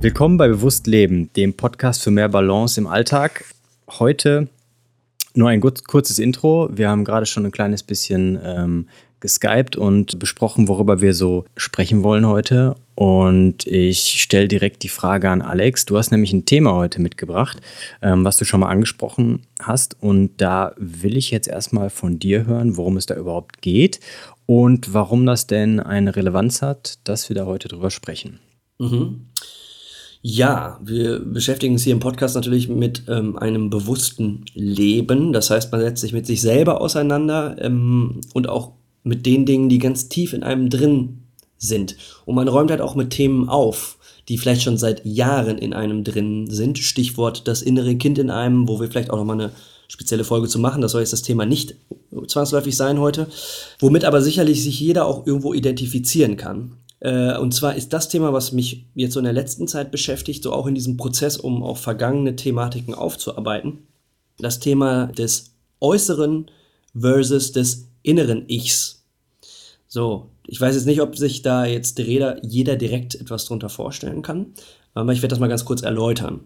Willkommen bei Bewusst Leben, dem Podcast für mehr Balance im Alltag. Heute nur ein kurzes Intro. Wir haben gerade schon ein kleines bisschen ähm, geskypt und besprochen, worüber wir so sprechen wollen heute. Und ich stelle direkt die Frage an Alex. Du hast nämlich ein Thema heute mitgebracht, ähm, was du schon mal angesprochen hast. Und da will ich jetzt erstmal von dir hören, worum es da überhaupt geht und warum das denn eine Relevanz hat, dass wir da heute drüber sprechen. Mhm. Ja, wir beschäftigen uns hier im Podcast natürlich mit ähm, einem bewussten Leben. Das heißt, man setzt sich mit sich selber auseinander ähm, und auch mit den Dingen, die ganz tief in einem drin sind. Und man räumt halt auch mit Themen auf, die vielleicht schon seit Jahren in einem drin sind. Stichwort das innere Kind in einem, wo wir vielleicht auch nochmal eine spezielle Folge zu machen. Das soll jetzt das Thema nicht zwangsläufig sein heute. Womit aber sicherlich sich jeder auch irgendwo identifizieren kann. Äh, und zwar ist das Thema, was mich jetzt so in der letzten Zeit beschäftigt, so auch in diesem Prozess, um auch vergangene Thematiken aufzuarbeiten, das Thema des äußeren versus des inneren Ichs. So, ich weiß jetzt nicht, ob sich da jetzt jeder, jeder direkt etwas drunter vorstellen kann, aber ich werde das mal ganz kurz erläutern.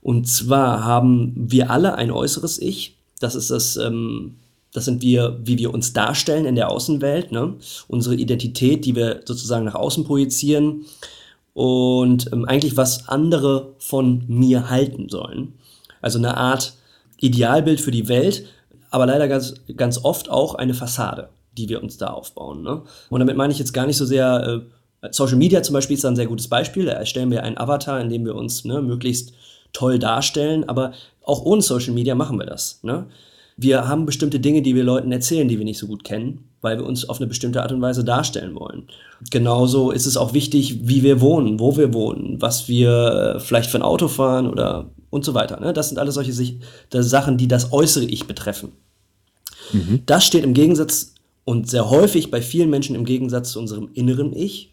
Und zwar haben wir alle ein äußeres Ich. Das ist das ähm, das sind wir, wie wir uns darstellen in der Außenwelt, ne? unsere Identität, die wir sozusagen nach außen projizieren und ähm, eigentlich was andere von mir halten sollen. Also eine Art Idealbild für die Welt, aber leider ganz, ganz oft auch eine Fassade, die wir uns da aufbauen. Ne? Und damit meine ich jetzt gar nicht so sehr, äh, Social Media zum Beispiel ist da ein sehr gutes Beispiel, da erstellen wir einen Avatar, in dem wir uns ne, möglichst toll darstellen, aber auch ohne Social Media machen wir das. Ne? Wir haben bestimmte Dinge, die wir Leuten erzählen, die wir nicht so gut kennen, weil wir uns auf eine bestimmte Art und Weise darstellen wollen. Genauso ist es auch wichtig, wie wir wohnen, wo wir wohnen, was wir äh, vielleicht für ein Auto fahren oder und so weiter. Ne? Das sind alles solche Sachen, die das äußere Ich betreffen. Mhm. Das steht im Gegensatz und sehr häufig bei vielen Menschen im Gegensatz zu unserem inneren Ich.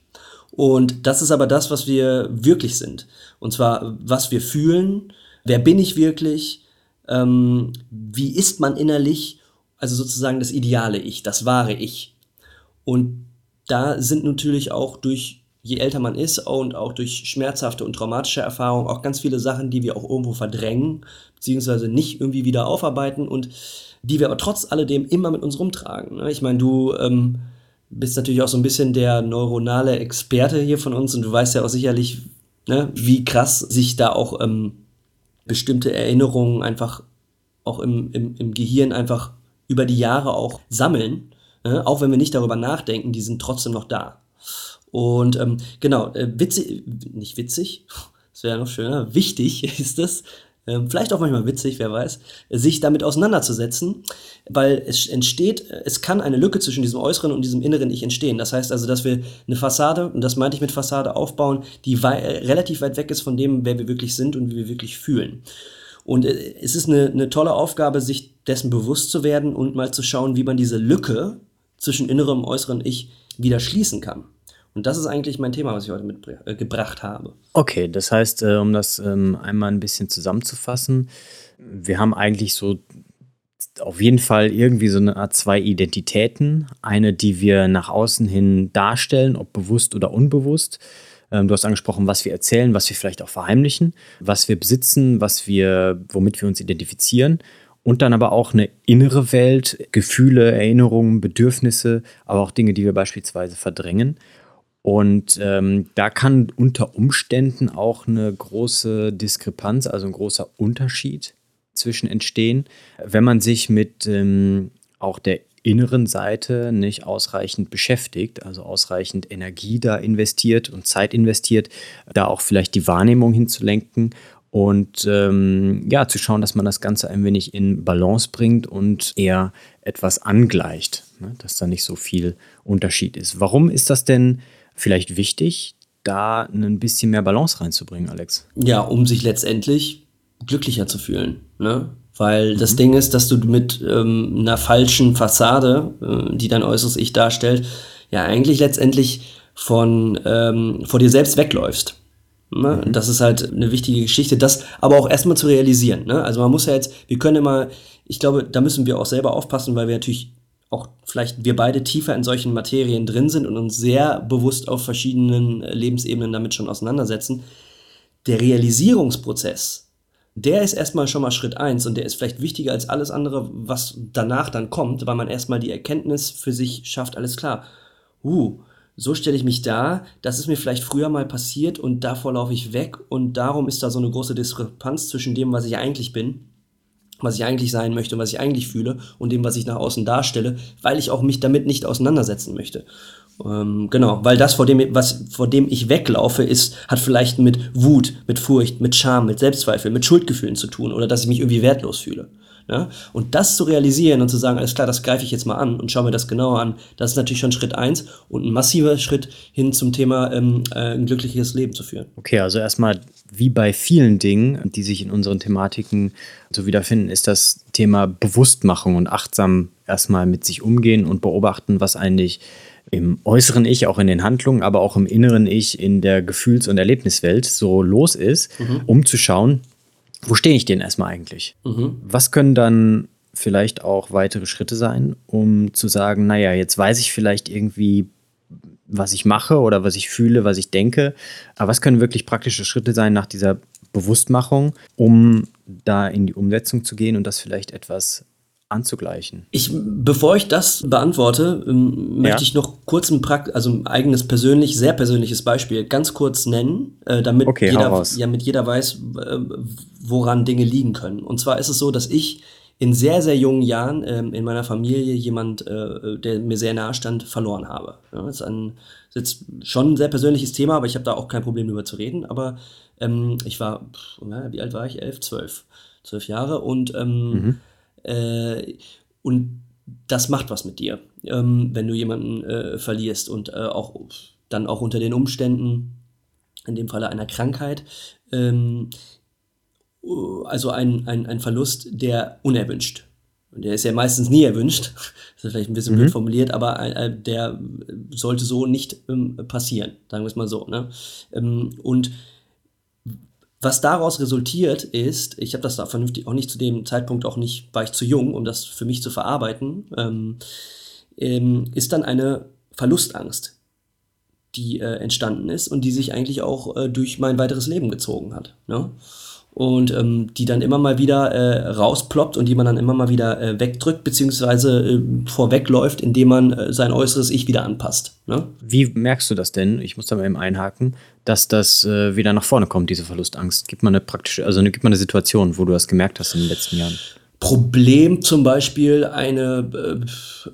Und das ist aber das, was wir wirklich sind. Und zwar, was wir fühlen, wer bin ich wirklich, ähm, wie ist man innerlich, also sozusagen das ideale Ich, das wahre Ich. Und da sind natürlich auch durch, je älter man ist und auch durch schmerzhafte und traumatische Erfahrungen auch ganz viele Sachen, die wir auch irgendwo verdrängen, beziehungsweise nicht irgendwie wieder aufarbeiten und die wir aber trotz alledem immer mit uns rumtragen. Ne? Ich meine, du ähm, bist natürlich auch so ein bisschen der neuronale Experte hier von uns und du weißt ja auch sicherlich, ne, wie krass sich da auch ähm, bestimmte Erinnerungen einfach auch im, im, im Gehirn einfach über die Jahre auch sammeln, äh, auch wenn wir nicht darüber nachdenken, die sind trotzdem noch da. Und ähm, genau, äh, witzig, nicht witzig, das wäre noch schöner, wichtig ist es, vielleicht auch manchmal witzig, wer weiß, sich damit auseinanderzusetzen, weil es entsteht, es kann eine Lücke zwischen diesem äußeren und diesem inneren Ich entstehen. Das heißt also, dass wir eine Fassade, und das meinte ich mit Fassade, aufbauen, die wei relativ weit weg ist von dem, wer wir wirklich sind und wie wir wirklich fühlen. Und äh, es ist eine, eine tolle Aufgabe, sich dessen bewusst zu werden und mal zu schauen, wie man diese Lücke zwischen innerem und äußeren Ich wieder schließen kann. Und das ist eigentlich mein Thema, was ich heute mitgebracht äh, habe. Okay, das heißt, äh, um das ähm, einmal ein bisschen zusammenzufassen, wir haben eigentlich so auf jeden Fall irgendwie so eine Art zwei Identitäten. Eine, die wir nach außen hin darstellen, ob bewusst oder unbewusst. Ähm, du hast angesprochen, was wir erzählen, was wir vielleicht auch verheimlichen, was wir besitzen, was wir, womit wir uns identifizieren. Und dann aber auch eine innere Welt, Gefühle, Erinnerungen, Bedürfnisse, aber auch Dinge, die wir beispielsweise verdrängen. Und ähm, da kann unter Umständen auch eine große Diskrepanz, also ein großer Unterschied zwischen entstehen, wenn man sich mit ähm, auch der inneren Seite nicht ausreichend beschäftigt, also ausreichend Energie da investiert und Zeit investiert, da auch vielleicht die Wahrnehmung hinzulenken und ähm, ja, zu schauen, dass man das Ganze ein wenig in Balance bringt und eher etwas angleicht, ne? dass da nicht so viel Unterschied ist. Warum ist das denn vielleicht wichtig, da ein bisschen mehr Balance reinzubringen, Alex? Ja, um sich letztendlich glücklicher zu fühlen. Ne? Weil mhm. das Ding ist, dass du mit ähm, einer falschen Fassade, äh, die dein äußeres Ich darstellt, ja eigentlich letztendlich von ähm, vor dir selbst wegläufst. Ne? Mhm. Das ist halt eine wichtige Geschichte, das aber auch erstmal zu realisieren. Ne? Also man muss ja jetzt, wir können immer, ich glaube, da müssen wir auch selber aufpassen, weil wir natürlich auch vielleicht wir beide tiefer in solchen Materien drin sind und uns sehr bewusst auf verschiedenen äh, Lebensebenen damit schon auseinandersetzen. Der Realisierungsprozess, der ist erstmal schon mal Schritt eins und der ist vielleicht wichtiger als alles andere, was danach dann kommt, weil man erstmal die Erkenntnis für sich schafft, alles klar. Uh, so stelle ich mich dar, das ist mir vielleicht früher mal passiert und davor laufe ich weg und darum ist da so eine große Diskrepanz zwischen dem, was ich eigentlich bin was ich eigentlich sein möchte was ich eigentlich fühle und dem, was ich nach außen darstelle, weil ich auch mich damit nicht auseinandersetzen möchte. Ähm, genau, weil das, vor dem, was, vor dem ich weglaufe, ist, hat vielleicht mit Wut, mit Furcht, mit Scham, mit Selbstzweifel, mit Schuldgefühlen zu tun oder dass ich mich irgendwie wertlos fühle. Ja? Und das zu realisieren und zu sagen, alles klar, das greife ich jetzt mal an und schaue mir das genauer an, das ist natürlich schon Schritt eins und ein massiver Schritt hin zum Thema ähm, äh, ein glückliches Leben zu führen. Okay, also erstmal wie bei vielen Dingen, die sich in unseren Thematiken so wiederfinden, ist das Thema Bewusstmachung und achtsam erstmal mit sich umgehen und beobachten, was eigentlich im äußeren Ich, auch in den Handlungen, aber auch im inneren Ich, in der Gefühls- und Erlebniswelt so los ist, mhm. um zu schauen, wo stehe ich denn erstmal eigentlich? Mhm. Was können dann vielleicht auch weitere Schritte sein, um zu sagen, naja, jetzt weiß ich vielleicht irgendwie, was ich mache oder was ich fühle, was ich denke. Aber was können wirklich praktische Schritte sein nach dieser Bewusstmachung, um da in die Umsetzung zu gehen und das vielleicht etwas anzugleichen? Ich, bevor ich das beantworte, ähm, möchte ich noch kurz ein, Prakt also ein eigenes persönlich, sehr persönliches Beispiel ganz kurz nennen, äh, damit, okay, jeder, ja, damit jeder weiß, äh, woran Dinge liegen können. Und zwar ist es so, dass ich in sehr, sehr jungen Jahren ähm, in meiner Familie jemand, äh, der mir sehr nahe stand, verloren habe. Ja, das ist, ein, ist jetzt schon ein sehr persönliches Thema, aber ich habe da auch kein Problem drüber zu reden. Aber ähm, ich war, pff, wie alt war ich? Elf, zwölf. Zwölf Jahre und ähm, mhm äh, und das macht was mit dir, ähm, wenn du jemanden äh, verlierst und äh, auch dann auch unter den Umständen, in dem Falle einer Krankheit, ähm, also ein, ein, ein Verlust, der unerwünscht. Und der ist ja meistens nie erwünscht, das ist vielleicht ein bisschen mhm. blöd formuliert, aber äh, der sollte so nicht ähm, passieren, sagen wir es mal so. Ne? Ähm, und was daraus resultiert ist, ich habe das da vernünftig auch nicht zu dem Zeitpunkt auch nicht, war ich zu jung, um das für mich zu verarbeiten, ähm, ähm, ist dann eine Verlustangst, die äh, entstanden ist und die sich eigentlich auch äh, durch mein weiteres Leben gezogen hat. Ne? Und ähm, die dann immer mal wieder äh, rausploppt und die man dann immer mal wieder äh, wegdrückt, beziehungsweise äh, vorwegläuft, indem man äh, sein äußeres Ich wieder anpasst. Ne? Wie merkst du das denn? Ich muss da mal eben einhaken, dass das äh, wieder nach vorne kommt, diese Verlustangst. Gibt man eine praktische, also gibt man eine Situation, wo du das gemerkt hast in den letzten Jahren? Problem zum Beispiel eine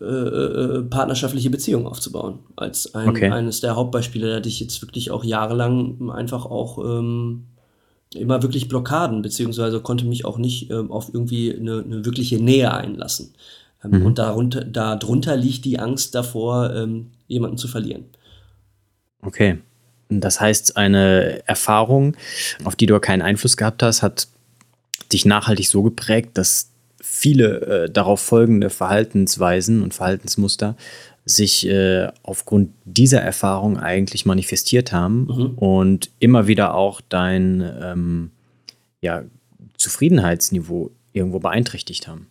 äh, äh, partnerschaftliche Beziehung aufzubauen. Als ein, okay. eines der Hauptbeispiele, da hatte ich jetzt wirklich auch jahrelang einfach auch ähm, immer wirklich Blockaden, beziehungsweise konnte mich auch nicht ähm, auf irgendwie eine, eine, wirkliche Nähe einlassen. Ähm, mhm. Und darunter, darunter liegt die Angst davor, ähm, jemanden zu verlieren. Okay. Das heißt, eine Erfahrung, auf die du keinen Einfluss gehabt hast, hat dich nachhaltig so geprägt, dass viele äh, darauf folgende Verhaltensweisen und Verhaltensmuster sich äh, aufgrund dieser Erfahrung eigentlich manifestiert haben mhm. und immer wieder auch dein ähm, ja, Zufriedenheitsniveau irgendwo beeinträchtigt haben.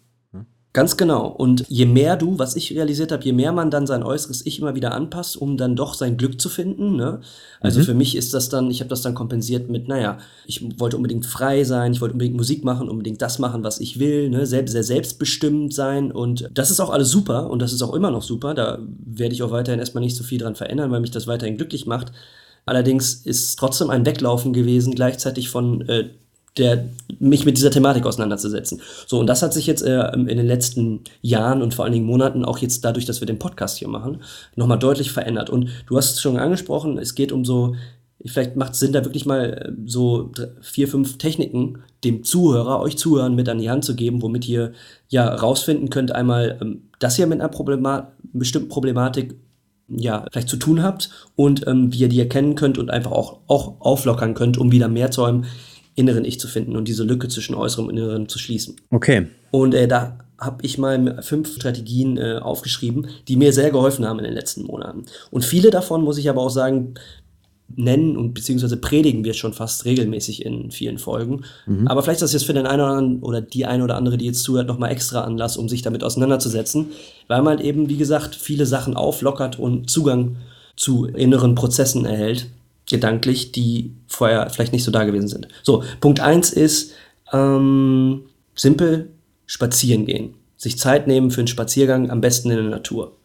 Ganz genau. Und je mehr du, was ich realisiert habe, je mehr man dann sein äußeres Ich immer wieder anpasst, um dann doch sein Glück zu finden. Ne? Also mhm. für mich ist das dann, ich habe das dann kompensiert mit, naja, ich wollte unbedingt frei sein, ich wollte unbedingt Musik machen, unbedingt das machen, was ich will, ne? Selbst, sehr selbstbestimmt sein. Und das ist auch alles super und das ist auch immer noch super. Da werde ich auch weiterhin erstmal nicht so viel dran verändern, weil mich das weiterhin glücklich macht. Allerdings ist es trotzdem ein Weglaufen gewesen, gleichzeitig von äh, der, mich mit dieser Thematik auseinanderzusetzen. So, und das hat sich jetzt äh, in den letzten Jahren und vor allen Dingen Monaten, auch jetzt dadurch, dass wir den Podcast hier machen, nochmal deutlich verändert. Und du hast es schon angesprochen, es geht um so, vielleicht macht es Sinn, da wirklich mal äh, so vier, fünf Techniken dem Zuhörer, euch Zuhörern mit an die Hand zu geben, womit ihr ja rausfinden könnt, einmal, ähm, dass ihr mit einer Problema bestimmten Problematik ja, vielleicht zu tun habt und ähm, wie ihr die erkennen könnt und einfach auch, auch auflockern könnt, um wieder mehr zu eurem inneren Ich zu finden und diese Lücke zwischen äußerem und innerem zu schließen. Okay. Und äh, da habe ich mal fünf Strategien äh, aufgeschrieben, die mir sehr geholfen haben in den letzten Monaten. Und viele davon, muss ich aber auch sagen, nennen und beziehungsweise predigen wir schon fast regelmäßig in vielen Folgen. Mhm. Aber vielleicht ist das jetzt für den einen oder anderen oder die eine oder andere, die jetzt zuhört, nochmal extra Anlass, um sich damit auseinanderzusetzen, weil man eben, wie gesagt, viele Sachen auflockert und Zugang zu inneren Prozessen erhält, gedanklich, die vorher vielleicht nicht so da gewesen sind. So, Punkt eins ist ähm, simpel spazieren gehen. Sich Zeit nehmen für einen Spaziergang, am besten in der Natur.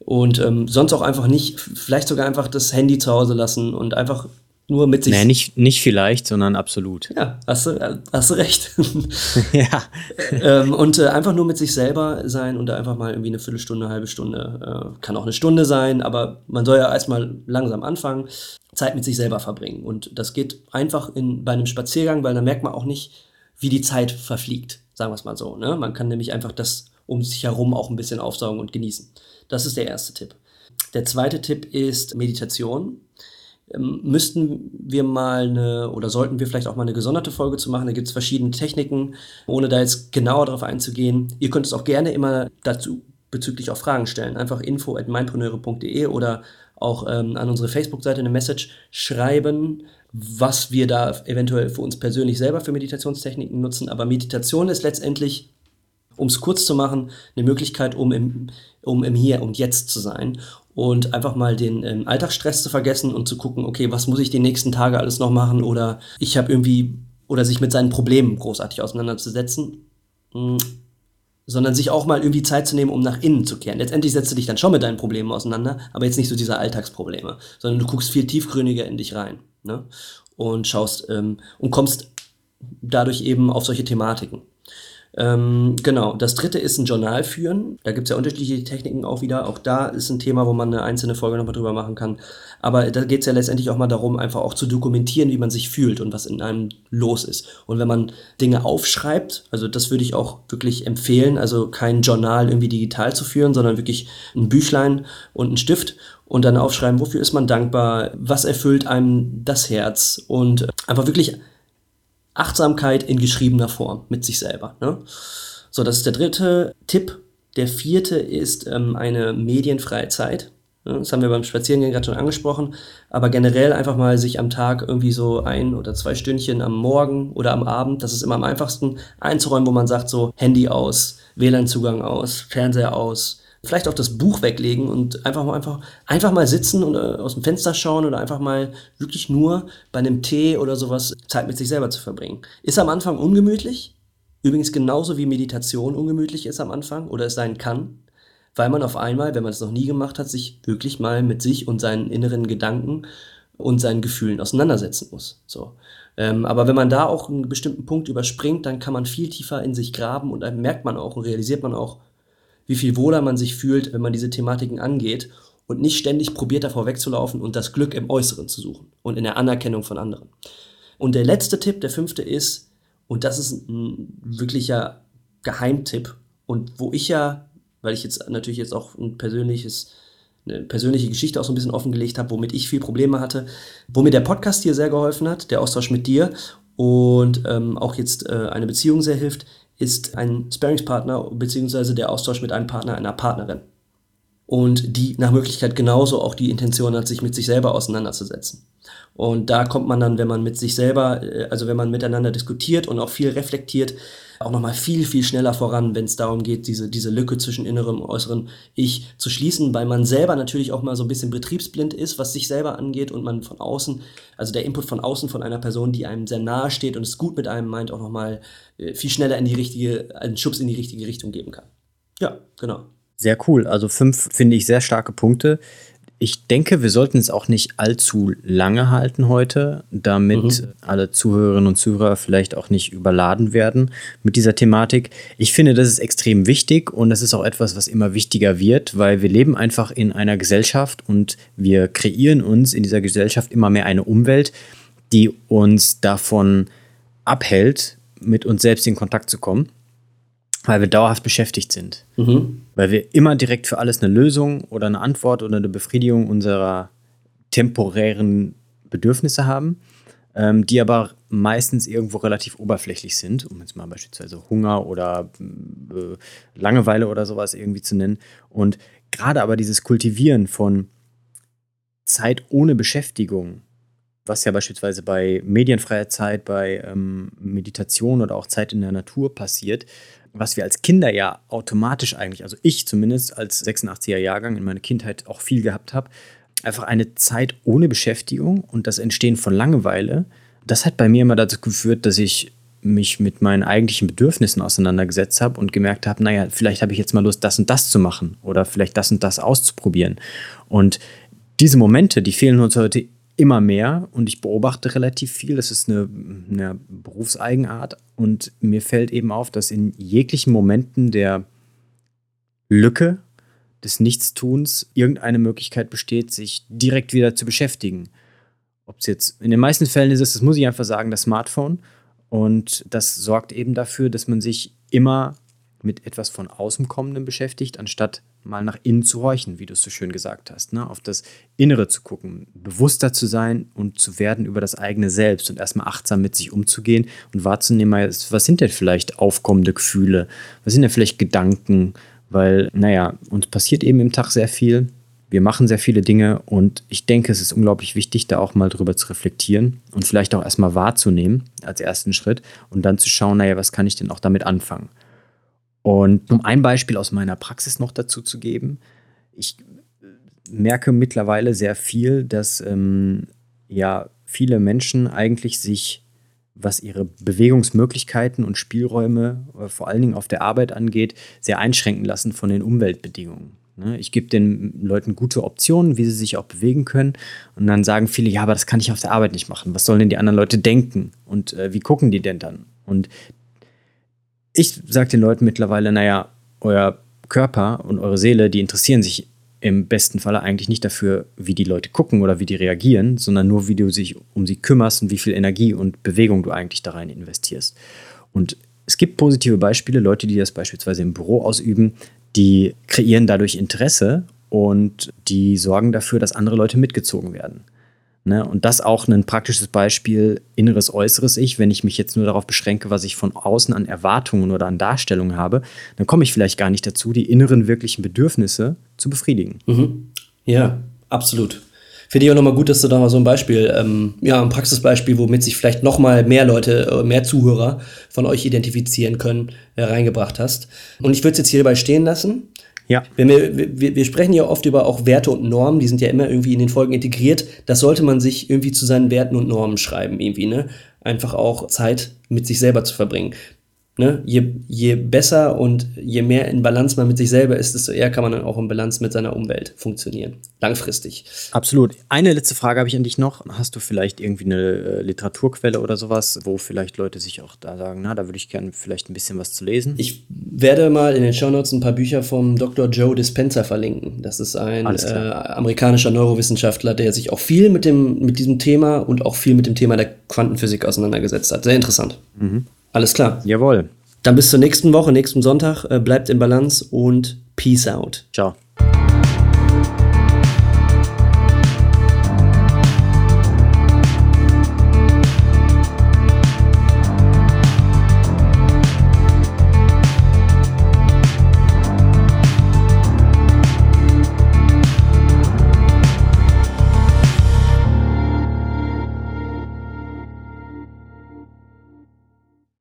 Und ähm, sonst auch einfach nicht, vielleicht sogar einfach das Handy zu Hause lassen und einfach nur mit sich. Nee, nicht, nicht vielleicht, sondern absolut. Ja, hast du, hast du recht. ja. ähm, und äh, einfach nur mit sich selber sein und einfach mal irgendwie eine Viertelstunde, eine halbe Stunde, äh, kann auch eine Stunde sein, aber man soll ja erstmal langsam anfangen, Zeit mit sich selber verbringen. Und das geht einfach in, bei einem Spaziergang, weil dann merkt man auch nicht, wie die Zeit verfliegt, sagen wir es mal so. Ne? Man kann nämlich einfach das um sich herum auch ein bisschen aufsaugen und genießen. Das ist der erste Tipp. Der zweite Tipp ist Meditation. Ähm, müssten wir mal eine oder sollten wir vielleicht auch mal eine gesonderte Folge zu machen. Da gibt es verschiedene Techniken, ohne da jetzt genauer darauf einzugehen. Ihr könnt es auch gerne immer dazu bezüglich auch Fragen stellen. Einfach info at mindpreneure.de oder auch ähm, an unsere Facebook-Seite eine Message schreiben, was wir da eventuell für uns persönlich selber für Meditationstechniken nutzen. Aber Meditation ist letztendlich, um es kurz zu machen, eine Möglichkeit, um im, um im Hier und Jetzt zu sein und einfach mal den ähm, Alltagsstress zu vergessen und zu gucken, okay, was muss ich die nächsten Tage alles noch machen oder ich habe irgendwie oder sich mit seinen Problemen großartig auseinanderzusetzen, mh, hm, sondern sich auch mal irgendwie Zeit zu nehmen, um nach innen zu kehren. Letztendlich setzt du dich dann schon mit deinen Problemen auseinander, aber jetzt nicht so diese Alltagsprobleme, sondern du guckst viel tiefgründiger in dich rein ne? und schaust ähm, und kommst dadurch eben auf solche Thematiken. Ähm, genau, das dritte ist ein Journal führen. Da gibt es ja unterschiedliche Techniken auch wieder. Auch da ist ein Thema, wo man eine einzelne Folge nochmal drüber machen kann. Aber da geht es ja letztendlich auch mal darum, einfach auch zu dokumentieren, wie man sich fühlt und was in einem los ist. Und wenn man Dinge aufschreibt, also das würde ich auch wirklich empfehlen, also kein Journal irgendwie digital zu führen, sondern wirklich ein Büchlein und ein Stift und dann aufschreiben, wofür ist man dankbar, was erfüllt einem das Herz und einfach wirklich Achtsamkeit in geschriebener Form mit sich selber. Ne? So, das ist der dritte Tipp. Der vierte ist ähm, eine medienfreie Zeit. Ne? Das haben wir beim Spazierengehen gerade schon angesprochen. Aber generell einfach mal sich am Tag irgendwie so ein oder zwei Stündchen am Morgen oder am Abend, das ist immer am einfachsten, einzuräumen, wo man sagt so Handy aus, WLAN-Zugang aus, Fernseher aus, vielleicht auch das Buch weglegen und einfach mal, einfach, einfach mal sitzen und äh, aus dem Fenster schauen oder einfach mal wirklich nur bei einem Tee oder sowas Zeit mit sich selber zu verbringen. Ist am Anfang ungemütlich, übrigens genauso wie Meditation ungemütlich ist am Anfang oder es sein kann, weil man auf einmal, wenn man es noch nie gemacht hat, sich wirklich mal mit sich und seinen inneren Gedanken und seinen Gefühlen auseinandersetzen muss. So. Ähm, aber wenn man da auch einen bestimmten Punkt überspringt, dann kann man viel tiefer in sich graben und dann merkt man auch und realisiert man auch, wie viel wohler man sich fühlt, wenn man diese Thematiken angeht und nicht ständig probiert davor wegzulaufen und das Glück im Äußeren zu suchen und in der Anerkennung von anderen. Und der letzte Tipp, der fünfte ist, und das ist ein wirklicher Geheimtipp und wo ich ja, weil ich jetzt natürlich jetzt auch ein persönliches eine persönliche Geschichte auch so ein bisschen offengelegt habe, womit ich viel Probleme hatte, wo mir der Podcast hier sehr geholfen hat, der Austausch mit dir und ähm, auch jetzt äh, eine Beziehung sehr hilft, ist ein Sparingspartner bzw. der Austausch mit einem Partner, einer Partnerin. Und die nach Möglichkeit genauso auch die Intention hat, sich mit sich selber auseinanderzusetzen. Und da kommt man dann, wenn man mit sich selber, äh, also wenn man miteinander diskutiert und auch viel reflektiert, auch nochmal viel, viel schneller voran, wenn es darum geht, diese, diese Lücke zwischen innerem und äußeren Ich zu schließen, weil man selber natürlich auch mal so ein bisschen betriebsblind ist, was sich selber angeht und man von außen, also der Input von außen von einer Person, die einem sehr nahe steht und es gut mit einem meint, auch nochmal äh, viel schneller in die richtige, einen Schubs in die richtige Richtung geben kann. Ja, genau. Sehr cool. Also fünf finde ich sehr starke Punkte. Ich denke, wir sollten es auch nicht allzu lange halten heute, damit mhm. alle Zuhörerinnen und Zuhörer vielleicht auch nicht überladen werden mit dieser Thematik. Ich finde, das ist extrem wichtig und das ist auch etwas, was immer wichtiger wird, weil wir leben einfach in einer Gesellschaft und wir kreieren uns in dieser Gesellschaft immer mehr eine Umwelt, die uns davon abhält, mit uns selbst in Kontakt zu kommen weil wir dauerhaft beschäftigt sind. Mhm. Weil wir immer direkt für alles eine Lösung oder eine Antwort oder eine Befriedigung unserer temporären Bedürfnisse haben. ähm, die aber meistens irgendwo relativ oberflächlich sind, um jetzt mal beispielsweise Hunger oder äh, Langeweile oder sowas irgendwie zu nennen. Und gerade aber dieses Kultivieren von Zeit ohne Beschäftigung, was ja beispielsweise bei medienfreier Zeit, bei ähm, Meditation oder auch Zeit in der Natur passiert, was wir als Kinder ja automatisch eigentlich, also ich zumindest als 86er Jahrgang in meiner Kindheit auch viel gehabt habe, einfach eine Zeit ohne Beschäftigung und das Entstehen von Langeweile, das hat bei mir immer dazu geführt, dass ich mich mit meinen eigentlichen Bedürfnissen auseinandergesetzt habe und gemerkt habe, naja, vielleicht habe ich jetzt mal Lust, das und das zu machen oder vielleicht das und das auszuprobieren. Und diese Momente, die fehlen uns heute immer mehr und ich beobachte relativ viel. Das ist eine, eine Berufseigenart und mir fällt eben auf, dass in jeglichen Momenten der Lücke des Nichtstuns irgendeine Möglichkeit besteht, sich direkt wieder zu beschäftigen. Ob es jetzt in den meisten Fällen ist das muss ich einfach sagen, das Smartphone. Und das sorgt eben dafür, dass man sich immer mit etwas von außen kommendem beschäftigt, anstatt mal nach innen zu horchen, wie du es so schön gesagt hast, ne? auf das Innere zu gucken, bewusster zu sein und zu werden über das eigene Selbst und erstmal achtsam mit sich umzugehen und wahrzunehmen, was sind denn vielleicht aufkommende Gefühle, was sind denn vielleicht Gedanken, weil, naja, uns passiert eben im Tag sehr viel. Wir machen sehr viele Dinge und ich denke, es ist unglaublich wichtig, da auch mal drüber zu reflektieren und vielleicht auch erstmal wahrzunehmen als ersten Schritt und dann zu schauen, naja, was kann ich denn auch damit anfangen? Und um ein Beispiel aus meiner Praxis noch dazu zu geben, ich merke mittlerweile sehr viel, dass ähm, ja viele Menschen eigentlich sich was ihre Bewegungsmöglichkeiten und Spielräume äh, vor allen Dingen auf der Arbeit angeht, sehr einschränken lassen von den Umweltbedingungen. Ne? Ich gebe den Leuten gute Optionen, wie sie sich auch bewegen können. Und dann sagen viele, ja, aber das kann ich auf der Arbeit nicht machen. Was sollen denn die anderen Leute denken? Und äh, wie gucken die denn dann? Und ich sage den Leuten mittlerweile, naja, euer Körper und eure Seele, die interessieren sich im besten Falle eigentlich nicht dafür, wie die Leute gucken oder wie die reagieren, sondern nur, wie du dich um sie kümmerst und wie viel Energie und Bewegung du eigentlich da rein investierst. Und es gibt positive Beispiele, Leute, die das beispielsweise im Büro ausüben, die kreieren dadurch Interesse und die sorgen dafür, dass andere Leute mitgezogen werden. Ne? Und das auch ein praktisches Beispiel, inneres, äußeres Ich. Wenn ich mich jetzt nur darauf beschränke, was ich von außen an Erwartungen oder an Darstellungen habe, dann komme ich vielleicht gar nicht dazu, die inneren wirklichen Bedürfnisse zu befriedigen. Mhm. Ja, absolut. Finde ich auch nochmal gut, dass du da mal so ein Beispiel, ähm, ja, ein Praxisbeispiel, womit sich vielleicht nochmal mehr Leute, äh, mehr Zuhörer von euch identifizieren können, hereingebracht hast. Und ich würde es jetzt hierbei stehen lassen. Ja. Wenn wir, wir, wir sprechen ja oft über auch Werte und Normen, die sind ja immer irgendwie in den Folgen integriert. Das sollte man sich irgendwie zu seinen Werten und Normen schreiben, irgendwie, ne? Einfach auch Zeit mit sich selber zu verbringen. Ne? Je, je besser und je mehr in Balance man mit sich selber ist, desto eher kann man dann auch in Balance mit seiner Umwelt funktionieren. Langfristig. Absolut. Eine letzte Frage habe ich an dich noch. Hast du vielleicht irgendwie eine äh, Literaturquelle oder sowas, wo vielleicht Leute sich auch da sagen, na, da würde ich gerne vielleicht ein bisschen was zu lesen? Ich werde mal in den Shownotes ein paar Bücher vom Dr. Joe Dispenza verlinken. Das ist ein äh, amerikanischer Neurowissenschaftler, der sich auch viel mit, dem, mit diesem Thema und auch viel mit dem Thema der Quantenphysik auseinandergesetzt hat. Sehr interessant. Mhm. Alles klar. Jawohl. Dann bis zur nächsten Woche, nächsten Sonntag. Äh, bleibt in Balance und Peace out. Ciao.